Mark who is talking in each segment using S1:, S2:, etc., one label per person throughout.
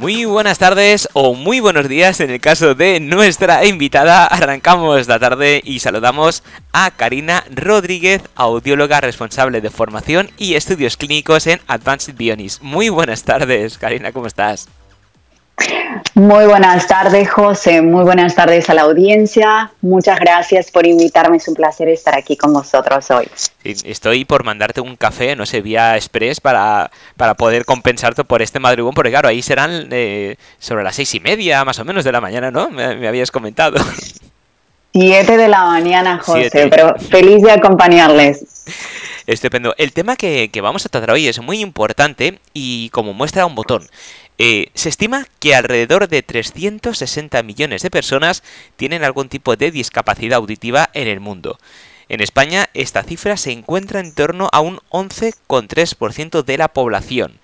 S1: Muy buenas tardes o muy buenos días en el caso de nuestra invitada. Arrancamos la tarde y saludamos a Karina Rodríguez, audióloga responsable de formación y estudios clínicos en Advanced Bionis. Muy buenas tardes, Karina, ¿cómo estás?
S2: Muy buenas tardes, José. Muy buenas tardes a la audiencia. Muchas gracias por invitarme. Es un placer estar aquí con vosotros hoy.
S1: estoy por mandarte un café, no sé, vía express para, para poder compensarte por este madrugón, porque claro, ahí serán eh, sobre las seis y media más o menos de la mañana, ¿no? Me, habías comentado.
S2: Siete de la mañana, José, pero feliz de acompañarles.
S1: Estupendo. El tema que, vamos a tratar hoy es muy importante y como muestra un botón. Eh, se estima que alrededor de 360 millones de personas tienen algún tipo de discapacidad auditiva en el mundo. En España esta cifra se encuentra en torno a un 11,3% de la población.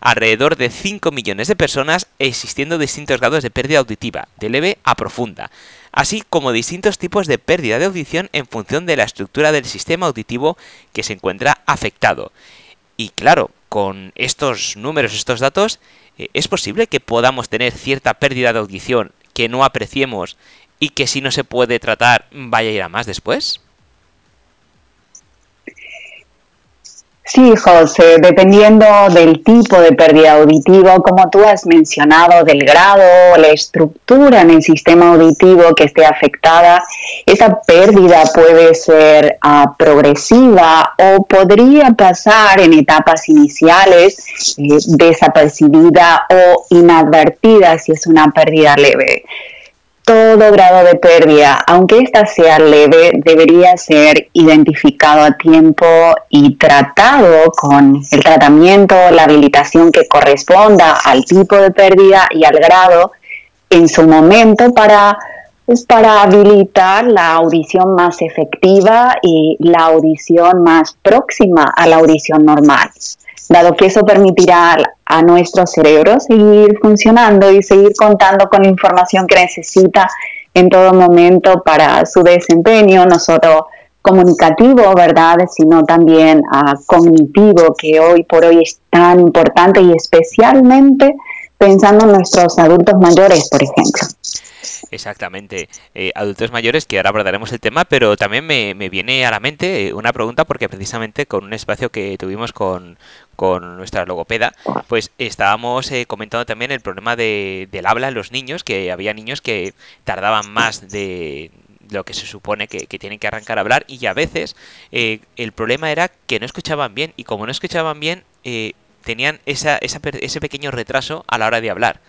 S1: Alrededor de 5 millones de personas existiendo distintos grados de pérdida auditiva, de leve a profunda, así como distintos tipos de pérdida de audición en función de la estructura del sistema auditivo que se encuentra afectado. Y claro, con estos números, estos datos, eh, ¿es posible que podamos tener cierta pérdida de audición que no apreciemos y que si no se puede tratar vaya a ir a más después?
S2: Sí, José, dependiendo del tipo de pérdida auditiva, como tú has mencionado, del grado, la estructura en el sistema auditivo que esté afectada, esa pérdida puede ser ah, progresiva o podría pasar en etapas iniciales eh, desapercibida o inadvertida si es una pérdida leve todo grado de pérdida, aunque ésta sea leve, debería ser identificado a tiempo y tratado con el tratamiento, la habilitación que corresponda al tipo de pérdida y al grado en su momento para, pues, para habilitar la audición más efectiva y la audición más próxima a la audición normal dado que eso permitirá a nuestro cerebro seguir funcionando y seguir contando con la información que necesita en todo momento para su desempeño, no solo comunicativo, ¿verdad?, sino también uh, cognitivo, que hoy por hoy es tan importante y especialmente pensando en nuestros adultos mayores, por ejemplo.
S1: Exactamente, eh, adultos mayores, que ahora abordaremos el tema, pero también me, viene a la mente una pregunta porque precisamente con un espacio que tuvimos con, con nuestra logopeda, pues estábamos eh, comentando también el problema de, del habla en los niños, que había niños que tardaban más de lo que se supone que, tienen que arrancar a hablar y a veces eh, el problema era que no escuchaban bien y como no escuchaban bien tenían esa, esa, ese pequeño retraso a la hora de hablar.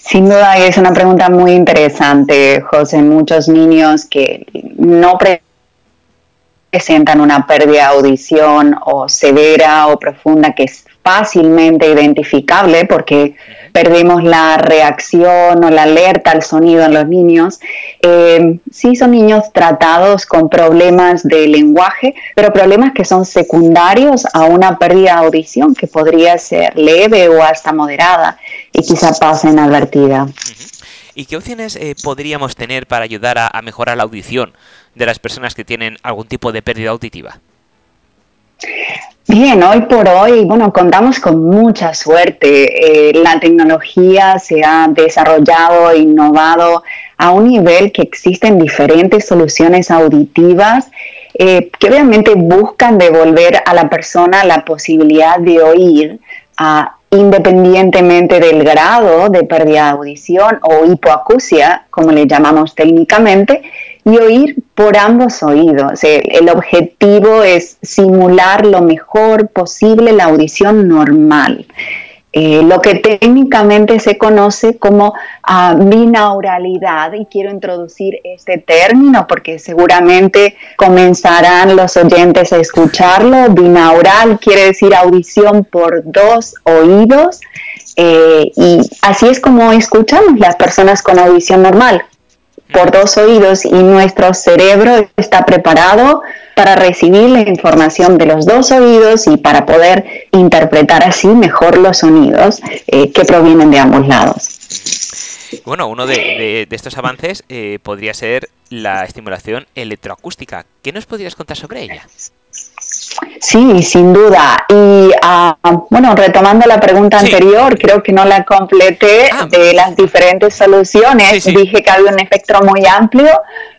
S2: Sin duda es una pregunta muy interesante, José. Muchos niños que no presentan una pérdida de audición o severa o profunda que es fácilmente identificable porque perdemos la reacción o la alerta al sonido en los niños. Eh, sí son niños tratados con problemas de lenguaje, pero problemas que son secundarios a una pérdida de audición que podría ser leve o hasta moderada y quizá pase inadvertida.
S1: ¿Y qué opciones eh, podríamos tener para ayudar a mejorar la audición de las personas que tienen algún tipo de pérdida auditiva?
S2: Bien, hoy por hoy, bueno, contamos con mucha suerte. Eh, la tecnología se ha desarrollado e innovado a un nivel que existen diferentes soluciones auditivas eh, que obviamente buscan devolver a la persona la posibilidad de oír independientemente del grado de pérdida de audición o hipoacusia, como le llamamos técnicamente, y oír por ambos oídos. El objetivo es simular lo mejor posible la audición normal. Eh, lo que técnicamente se conoce como uh, binauralidad, y quiero introducir este término porque seguramente comenzarán los oyentes a escucharlo. Binaural quiere decir audición por dos oídos, eh, y así es como escuchamos las personas con audición normal por dos oídos y nuestro cerebro está preparado para recibir la información de los dos oídos y para poder interpretar así mejor los sonidos eh, que provienen de ambos lados.
S1: Bueno, uno de, estos avances eh, podría ser la estimulación electroacústica. ¿Qué nos podrías contar sobre ella?
S2: Sí, sin duda. Y ah, bueno, retomando la pregunta anterior, creo que no la completé ah. de las diferentes soluciones. Dije que había un espectro muy amplio,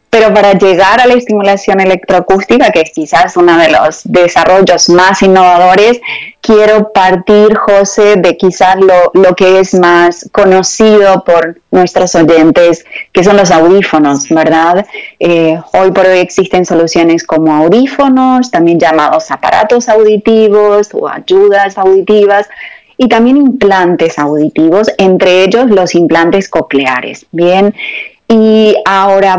S2: pero para llegar a la estimulación electroacústica, que es quizás uno de los desarrollos más innovadores, quiero partir, José, de quizás lo, lo, que es más conocido por nuestros oyentes, que son los audífonos, ¿verdad? Eh, hoy por hoy existen soluciones como audífonos, también llamados aparatos auditivos o ayudas auditivas, y también implantes auditivos, entre ellos los implantes cocleares. Bien, y ahora,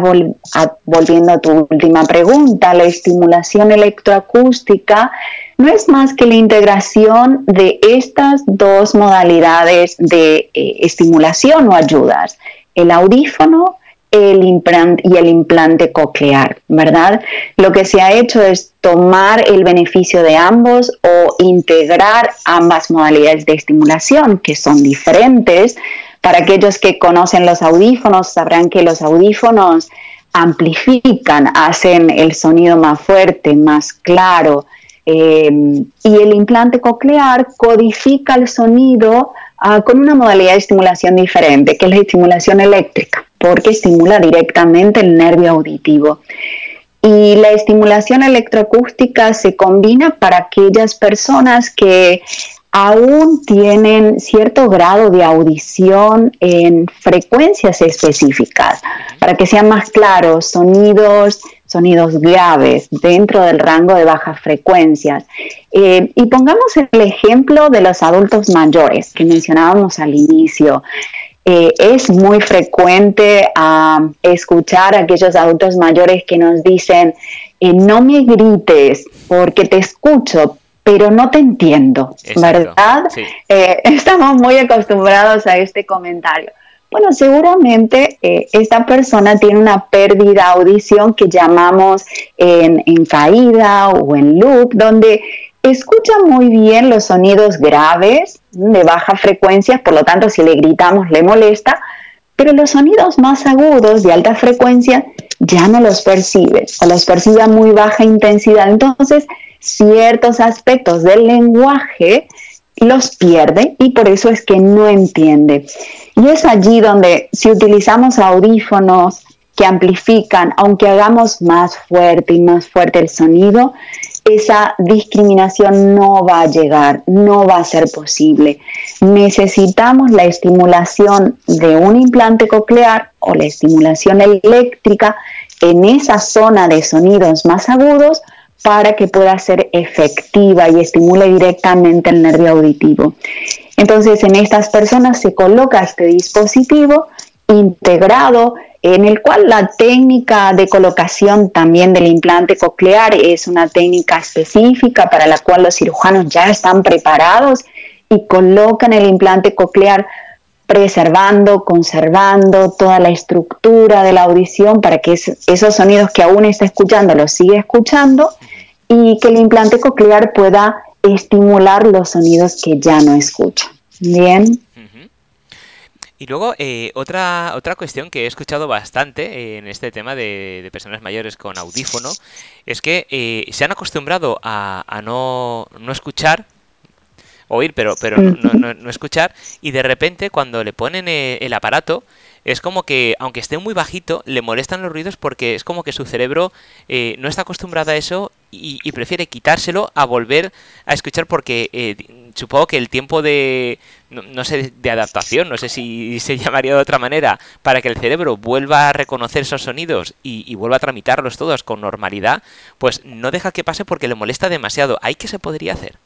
S2: volviendo a tu última pregunta, la estimulación electroacústica no es más que la integración de estas dos modalidades de eh, estimulación o ayudas, el audífono el y el implante coclear, ¿verdad? Lo que se ha hecho es tomar el beneficio de ambos o integrar ambas modalidades de estimulación, que son diferentes, para aquellos que conocen los audífonos, sabrán que los audífonos amplifican, hacen el sonido más fuerte, más claro, eh, y el implante coclear codifica el sonido ah, con una modalidad de estimulación diferente, que es la estimulación eléctrica, porque estimula directamente el nervio auditivo. Y la estimulación electroacústica se combina para aquellas personas que aún tienen cierto grado de audición en frecuencias específicas, para que sean más claros, sonidos, sonidos graves dentro del rango de bajas frecuencias. Eh, y pongamos el ejemplo de los adultos mayores que mencionábamos al inicio. Eh, es muy frecuente ah, escuchar a aquellos adultos mayores que nos dicen, eh, no me grites porque te escucho, pero no te entiendo, ¿verdad? Estamos muy acostumbrados a este comentario. Bueno, seguramente eh, esta persona tiene una pérdida audición que llamamos en, en caída o en loop, donde escucha muy bien los sonidos graves de baja frecuencia, por lo tanto si le gritamos le molesta, pero los sonidos más agudos de alta frecuencia ya no los percibe o los percibe a muy baja intensidad. Entonces, ciertos aspectos del lenguaje los pierde y por eso es que no entiende. Y es allí donde si utilizamos audífonos que amplifican, aunque hagamos más fuerte y más fuerte el sonido, esa discriminación no va a llegar, no va a ser posible. Necesitamos la estimulación de un implante coclear o la estimulación eléctrica en esa zona de sonidos más agudos para que pueda ser efectiva y estimule directamente el nervio auditivo. Entonces, en estas personas se coloca este dispositivo integrado en el cual la técnica de colocación también del implante coclear es una técnica específica para la cual los cirujanos ya están preparados y colocan el implante coclear preservando, conservando toda la estructura de la audición para que esos sonidos que aún está escuchando los siga escuchando y que el implante coclear pueda estimular los sonidos que ya no escucha. Bien.
S1: Y luego, eh, otra, otra cuestión que he escuchado bastante en este tema de, personas mayores con audífono es que eh, se han acostumbrado a, no, no, escuchar, oír, pero, pero no, no, escuchar, y de repente cuando le ponen eh, el aparato, es como que, aunque esté muy bajito, le molestan los ruidos porque es como que su cerebro eh, no está acostumbrado a eso y, prefiere quitárselo a volver a escuchar porque eh, supongo que el tiempo de, no, sé, de adaptación, no sé si se llamaría de otra manera, para que el cerebro vuelva a reconocer esos sonidos y, y vuelva a tramitarlos todos con normalidad, pues no deja que pase porque le molesta demasiado. ¿Hay qué se podría hacer?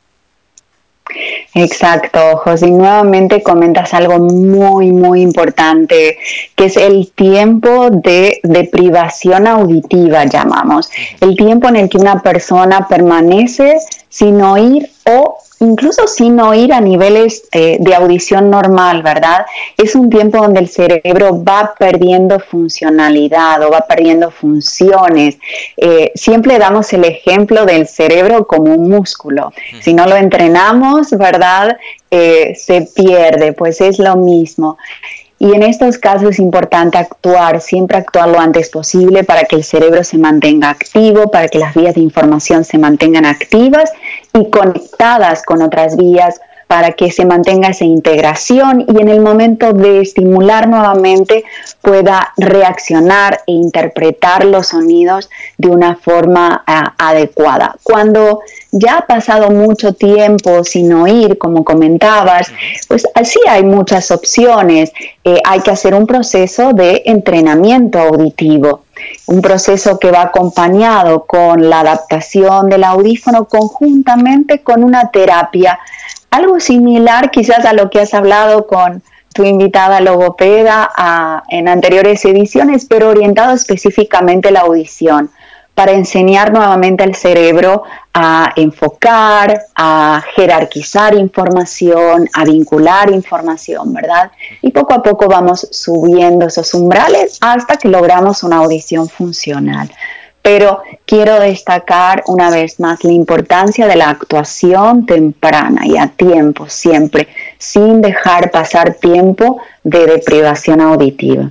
S2: Exacto, José. Nuevamente comentas algo muy, muy importante, que es el tiempo de deprivación auditiva, llamamos. El tiempo en el que una persona permanece sin oír o incluso sin oír a niveles eh, de audición normal, ¿verdad? Es un tiempo donde el cerebro va perdiendo funcionalidad o va perdiendo funciones. Eh, siempre damos el ejemplo del cerebro como un músculo. Si no lo entrenamos, ¿verdad? Eh, se pierde, pues es lo mismo. Y en estos casos es importante actuar, siempre actuar lo antes posible para que el cerebro se mantenga activo, para que las vías de información se mantengan activas y conectadas con otras vías para que se mantenga esa integración y en el momento de estimular nuevamente pueda reaccionar e interpretar los sonidos de una forma ah, adecuada. Cuando ya ha pasado mucho tiempo sin oír, como comentabas, pues así hay muchas opciones. Eh, hay que hacer un proceso de entrenamiento auditivo un proceso que va acompañado con la adaptación del audífono conjuntamente con una terapia algo similar quizás a lo que has hablado con tu invitada logopeda en anteriores ediciones, pero orientado específicamente a la audición, para enseñar nuevamente al cerebro a enfocar, a jerarquizar información, a vincular información, ¿verdad? Y poco a poco vamos subiendo esos umbrales hasta que logramos una audición funcional pero quiero destacar una vez más la importancia de la actuación temprana y a tiempo siempre, sin dejar pasar tiempo de deprivación auditiva.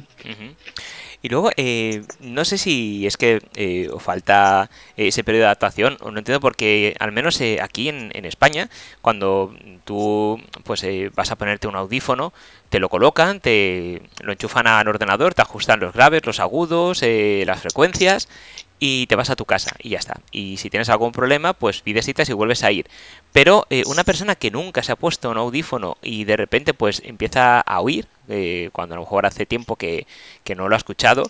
S1: Y luego, eh, no sé si es que eh, falta ese periodo de adaptación, o no entiendo porque, al menos eh, aquí en, en, España, cuando tú pues vas a ponerte un audífono, te lo colocan, te lo enchufan al ordenador, te ajustan los graves, los agudos, las frecuencias, y te vas a tu casa y ya está. Y si tienes algún problema, pues pides citas y vuelves a ir. Pero eh, una persona que nunca se ha puesto un audífono y de repente pues empieza a oír, eh, cuando a lo mejor hace tiempo que, que no lo ha escuchado,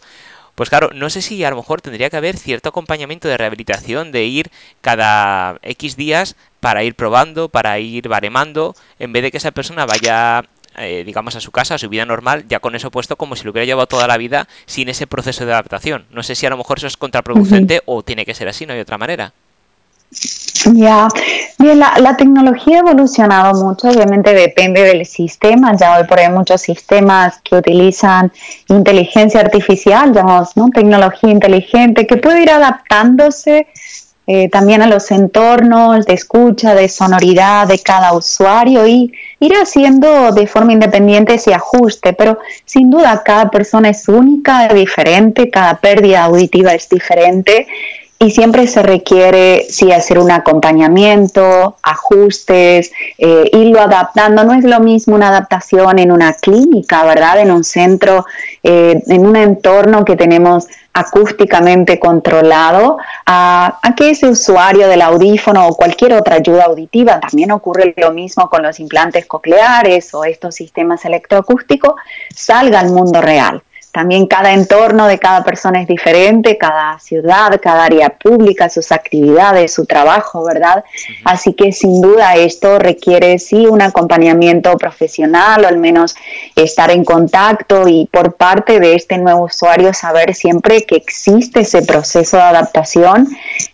S1: pues claro, no sé si a lo mejor tendría que haber cierto acompañamiento de rehabilitación, de ir cada X días para ir probando, para ir baremando, en vez de que esa persona vaya eh, digamos, a su casa, a su vida normal, ya con eso puesto como si lo hubiera llevado toda la vida sin ese proceso de adaptación. No sé si a lo mejor eso es contraproducente o tiene que ser así, no hay otra manera.
S2: Ya, bien, la, tecnología ha evolucionado mucho, obviamente depende del sistema, ya hoy por hoy hay muchos sistemas que utilizan inteligencia artificial, llamamos ¿no? tecnología inteligente, que puede ir adaptándose eh, también a los entornos de escucha, de sonoridad de cada usuario y ir haciendo de forma independiente ese ajuste, pero sin duda cada persona es única, diferente, cada pérdida auditiva es diferente y siempre se requiere sí hacer un acompañamiento, ajustes, eh, irlo adaptando. No es lo mismo una adaptación en una clínica, ¿verdad? En un centro, eh, en un entorno que tenemos acústicamente controlado, a, a, que ese usuario del audífono o cualquier otra ayuda auditiva, también ocurre lo mismo con los implantes cocleares o estos sistemas electroacústicos, salga al mundo real. También cada entorno de cada persona es diferente, cada ciudad, cada área pública, sus actividades, su trabajo, ¿verdad? Así que sin duda esto requiere sí un acompañamiento profesional o al menos estar en contacto y por parte de este nuevo usuario saber siempre que existe ese proceso de adaptación,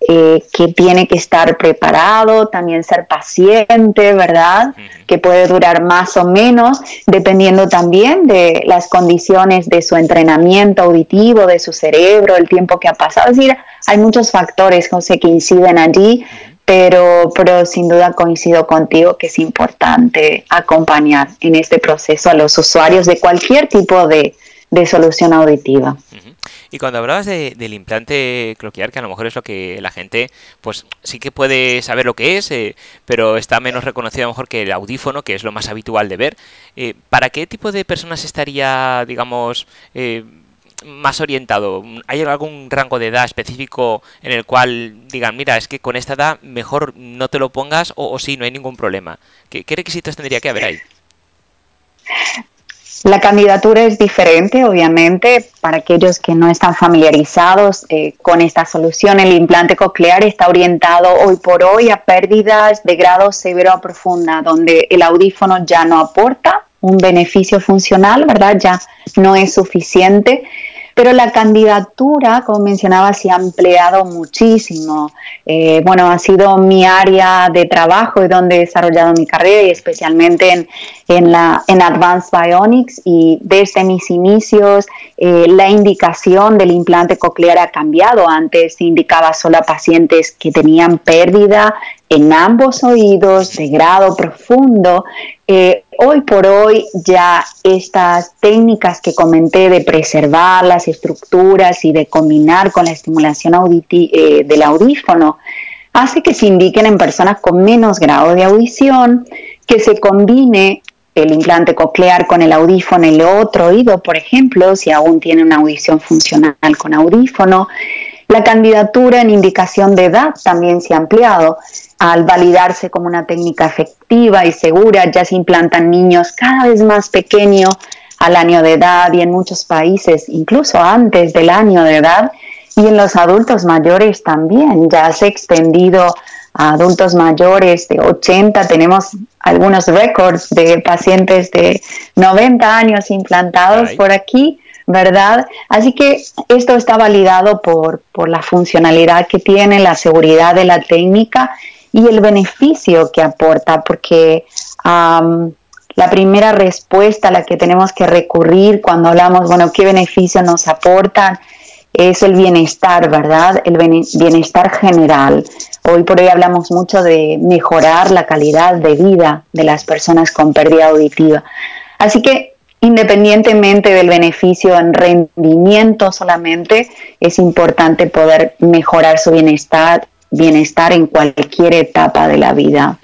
S2: eh, que tiene que estar preparado, también ser paciente, ¿verdad? Que puede durar más o menos, dependiendo también de las condiciones de su entorno entrenamiento auditivo de su cerebro, el tiempo que ha pasado. Es decir, hay muchos factores, José, que inciden allí, pero, pero sin duda coincido contigo que es importante acompañar en este proceso a los usuarios de cualquier tipo de, solución auditiva.
S1: Y cuando hablabas del implante cloquear, que a lo mejor es lo que la gente, pues sí que puede saber lo que es, eh, pero está menos reconocido a lo mejor que el audífono, que es lo más habitual de ver. Eh, ¿Para qué tipo de personas estaría, digamos, eh, más orientado? ¿Hay algún rango de edad específico en el cual digan, mira, es que con esta edad mejor no te lo pongas o, sí, no hay ningún problema? ¿Qué, qué requisitos tendría que haber ahí?
S2: La candidatura es diferente, obviamente, para aquellos que no están familiarizados eh, con esta solución. El implante coclear está orientado hoy por hoy a pérdidas de grado severo a profunda, donde el audífono ya no aporta un beneficio funcional, ¿verdad? Ya no es suficiente pero la candidatura, como mencionaba, se ha ampliado muchísimo. Eh, bueno, ha sido mi área de trabajo y donde he desarrollado mi carrera y especialmente en, en, la, en Advanced Bionics y desde mis inicios eh, la indicación del implante coclear ha cambiado. Antes se indicaba solo a pacientes que tenían pérdida en ambos oídos de grado profundo. Eh, hoy por hoy ya estas técnicas que comenté de preservar las estructuras y de combinar con la estimulación eh, del audífono hace que se indiquen en personas con menos grado de audición, que se combine el implante coclear con el audífono en el otro oído, por ejemplo, si aún tiene una audición funcional con audífono. La candidatura en indicación de edad también se ha ampliado. Al validarse como una técnica efectiva y segura, ya se implantan niños cada vez más pequeños al año de edad y en muchos países incluso antes del año de edad y en los adultos mayores también. Ya se ha extendido a adultos mayores de 80, tenemos algunos récords de pacientes de 90 años implantados por aquí, ¿verdad? Así que esto está validado por, por la funcionalidad que tiene, la seguridad de la técnica y el beneficio que aporta, porque la primera respuesta a la que tenemos que recurrir cuando hablamos, bueno, ¿qué beneficio nos aportan? es el bienestar, ¿verdad? El bienestar general. Hoy por hoy hablamos mucho de mejorar la calidad de vida de las personas con pérdida auditiva. Así que independientemente del beneficio en rendimiento solamente, es importante poder mejorar su bienestar, bienestar en cualquier etapa de la vida.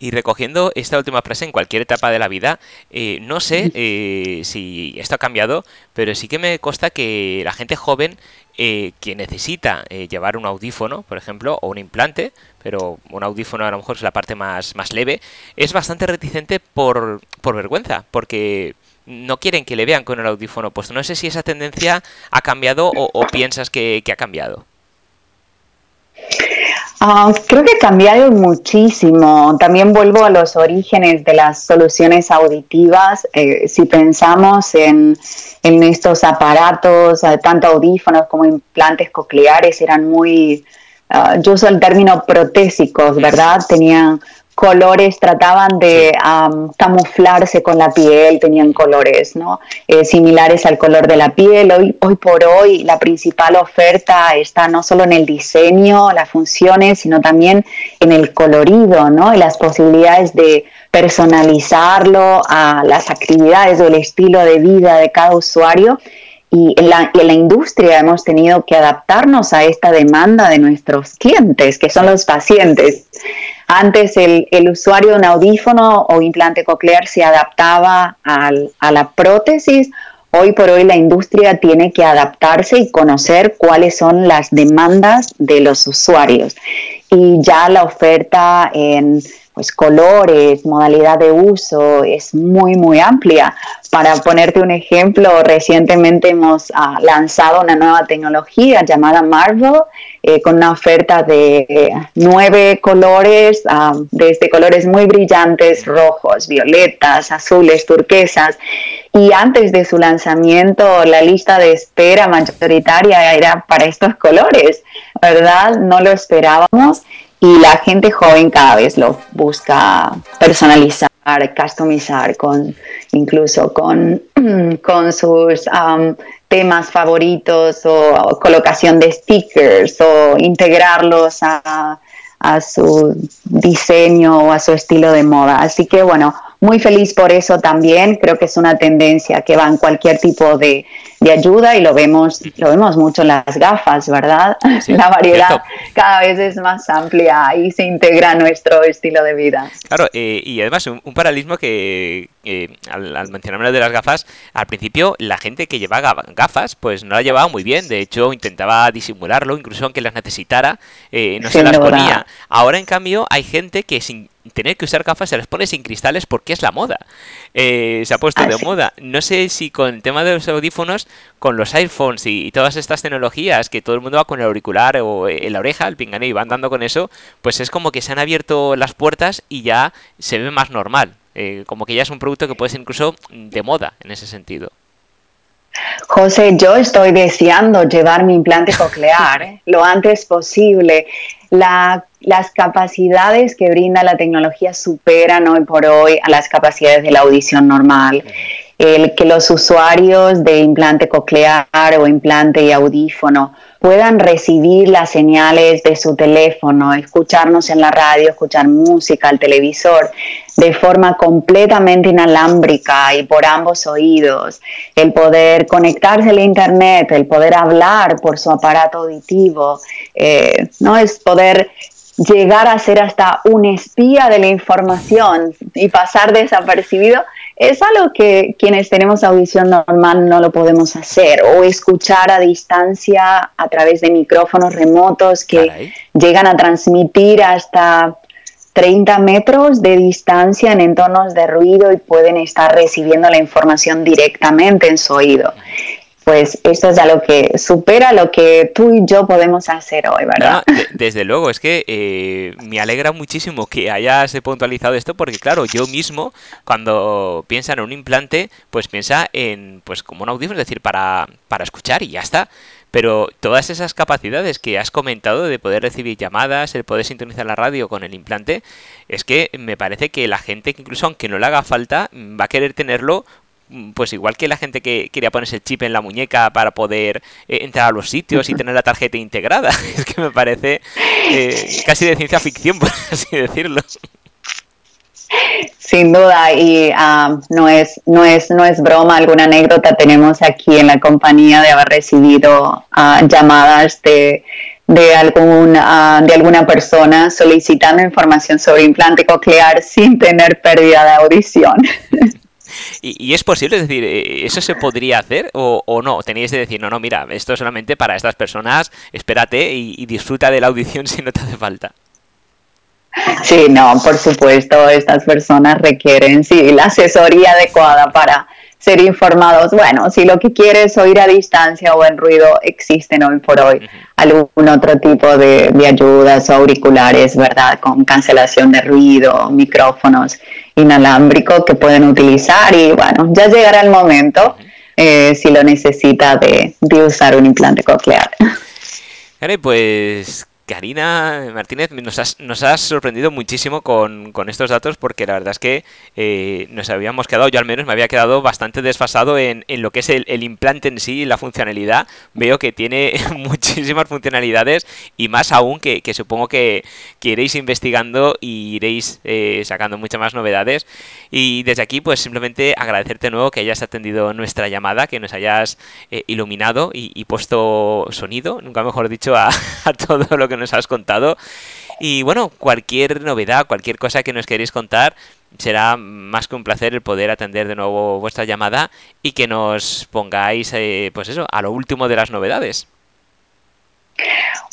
S1: Y recogiendo esta última frase en cualquier etapa de la vida, eh, no sé eh, si esto ha cambiado, pero sí que me consta que la gente joven eh, que necesita llevar un audífono, por ejemplo, o un implante, pero un audífono a lo mejor es la parte más, más leve, es bastante reticente por, por vergüenza, porque no quieren que le vean con el audífono puesto. No sé si esa tendencia ha cambiado o, piensas que, que ha cambiado.
S2: Ah, creo que ha cambiado muchísimo. También vuelvo a los orígenes de las soluciones auditivas. Eh, si pensamos en, estos aparatos, eh, tanto audífonos como implantes cocleares, eran muy, ah, yo uso el término protésicos, ¿verdad? Tenían colores trataban de camuflarse con la piel, tenían colores ¿no? Eh, similares al color de la piel. Hoy, hoy por hoy la principal oferta está no solo en el diseño, las funciones, sino también en el colorido ¿no? y las posibilidades de personalizarlo a las actividades o el estilo de vida de cada usuario. Y en, la, y en la industria hemos tenido que adaptarnos a esta demanda de nuestros clientes, que son los pacientes. Antes el, usuario de un audífono o implante coclear se adaptaba a la prótesis. Hoy por hoy la industria tiene que adaptarse y conocer cuáles son las demandas de los usuarios. Y ya la oferta en pues colores, modalidad de uso, es muy, muy amplia. Para ponerte un ejemplo, recientemente hemos ah, lanzado una nueva tecnología llamada Marvel, eh, con una oferta de eh, nueve colores, ah, desde colores muy brillantes, rojos, violetas, azules, turquesas. Y antes de su lanzamiento, la lista de espera mayoritaria era para estos colores, ¿verdad? No lo esperábamos y la gente joven cada vez lo busca personalizar, customizar, con, incluso con, con sus um, temas favoritos o, colocación de stickers o integrarlos a, a su diseño o a su estilo de moda. Así que bueno, muy feliz por eso también. Creo que es una tendencia que va en cualquier tipo de, ayuda y lo vemos, lo vemos mucho en las gafas, ¿verdad? la variedad cada vez es más amplia y se integra a nuestro estilo de vida.
S1: Claro, eh, y además un, paralelismo que, al, al mencionarme de las gafas, al principio la gente que llevaba gafas pues no la llevaba muy bien, de hecho intentaba disimularlo, incluso aunque las necesitara, eh, no se las ponía. Ahora en cambio hay gente que sin tener que usar gafas se las pone sin cristales porque es la moda. Eh, se ha puesto de ah, moda. No sé si con el tema de los audífonos, con los iPhones y, todas estas tecnologías, que todo el mundo va con el auricular o en la oreja, el pingané y va andando con eso, pues es como que se han abierto las puertas y ya se ve más normal. Eh, como que ya es un producto que puede ser incluso de moda en ese sentido.
S2: José, yo estoy deseando llevar mi implante coclear ¿eh? lo antes posible. Las capacidades que brinda la tecnología superan hoy por hoy a las capacidades de la audición normal. El que los usuarios de implante coclear o implante y audífono puedan recibir las señales de su teléfono, escucharnos en la radio, escuchar música, el televisor, de forma completamente inalámbrica y por ambos oídos, el poder conectarse al Internet, el poder hablar por su aparato auditivo, eh, no es poder llegar a ser hasta un espía de la información y pasar desapercibido, es algo que quienes tenemos audición normal no lo podemos hacer o escuchar a distancia a través de micrófonos remotos que llegan a transmitir hasta 30 metros de distancia en entornos de ruido y pueden estar recibiendo la información directamente en su oído pues esto es algo que supera lo que tú y yo podemos hacer hoy, ¿verdad?
S1: desde luego, es que eh, me alegra muchísimo que hayas puntualizado esto porque claro, yo mismo cuando piensa en un implante, pues piensa en pues como un audífono, es decir, para, para escuchar y ya está. Pero todas esas capacidades que has comentado de poder recibir llamadas, el poder sintonizar la radio con el implante, es que me parece que la gente incluso aunque no le haga falta, va a querer tenerlo pues igual que la gente que quería ponerse el chip en la muñeca para poder eh, entrar a los sitios y tener la tarjeta integrada. es que me parece eh, casi de ciencia ficción, por así decirlo.
S2: Sin duda, y ah, no, es, no, es, no es broma, alguna anécdota tenemos aquí en la compañía de haber recibido ah, llamadas de, de, algún, ah, de alguna persona solicitando información sobre implante coclear sin tener pérdida de audición.
S1: Y, es posible, es decir, eh, ¿eso se podría hacer o, o, no? Teníais de decir, no, no, mira, esto es solamente para estas personas, espérate y, disfruta de la audición si no te hace falta.
S2: Sí, no, por supuesto, estas personas requieren, sí, la asesoría adecuada para ser informados. Bueno, si lo que quieres oír a distancia o en ruido, existen hoy por hoy algún otro tipo de, de, ayudas o auriculares, ¿verdad? Con cancelación de ruido, micrófonos inalámbricos que pueden utilizar y bueno, ya llegará el momento eh, si lo necesita de, de usar un implante coclear.
S1: Vale, pues Karina Martínez, nos has, nos has sorprendido muchísimo con, estos datos porque la verdad es que eh, nos habíamos quedado, yo al menos me había quedado bastante desfasado en, lo que es el, implante en sí y la funcionalidad. Veo que tiene muchísimas funcionalidades y más aún que, supongo que, iréis investigando y iréis eh, sacando muchas más novedades. Y desde aquí pues simplemente agradecerte de nuevo que hayas atendido nuestra llamada, que nos hayas eh, iluminado y, puesto sonido, nunca mejor dicho, a todo lo que nos has contado. Y bueno, cualquier novedad, cualquier cosa que nos queréis contar, será más que un placer el poder atender de nuevo vuestra llamada y que nos pongáis, eh, pues eso, a lo último de las novedades.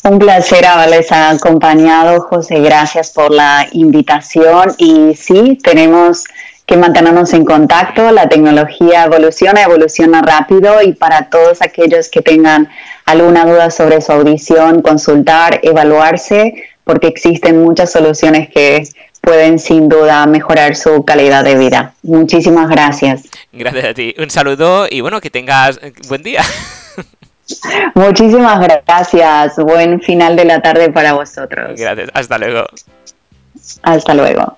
S2: Un placer haberles acompañado, José. Gracias por la invitación. Y sí, tenemos que mantenernos en contacto. La tecnología evoluciona, evoluciona rápido y para todos aquellos que tengan alguna duda sobre su audición, consultar, evaluarse, porque existen muchas soluciones que pueden sin duda mejorar su calidad de vida. Muchísimas gracias.
S1: Gracias a ti. Un saludo y bueno, que tengas buen día.
S2: Muchísimas gracias. Buen final de la tarde para vosotros.
S1: Gracias. Hasta luego.
S2: Hasta luego.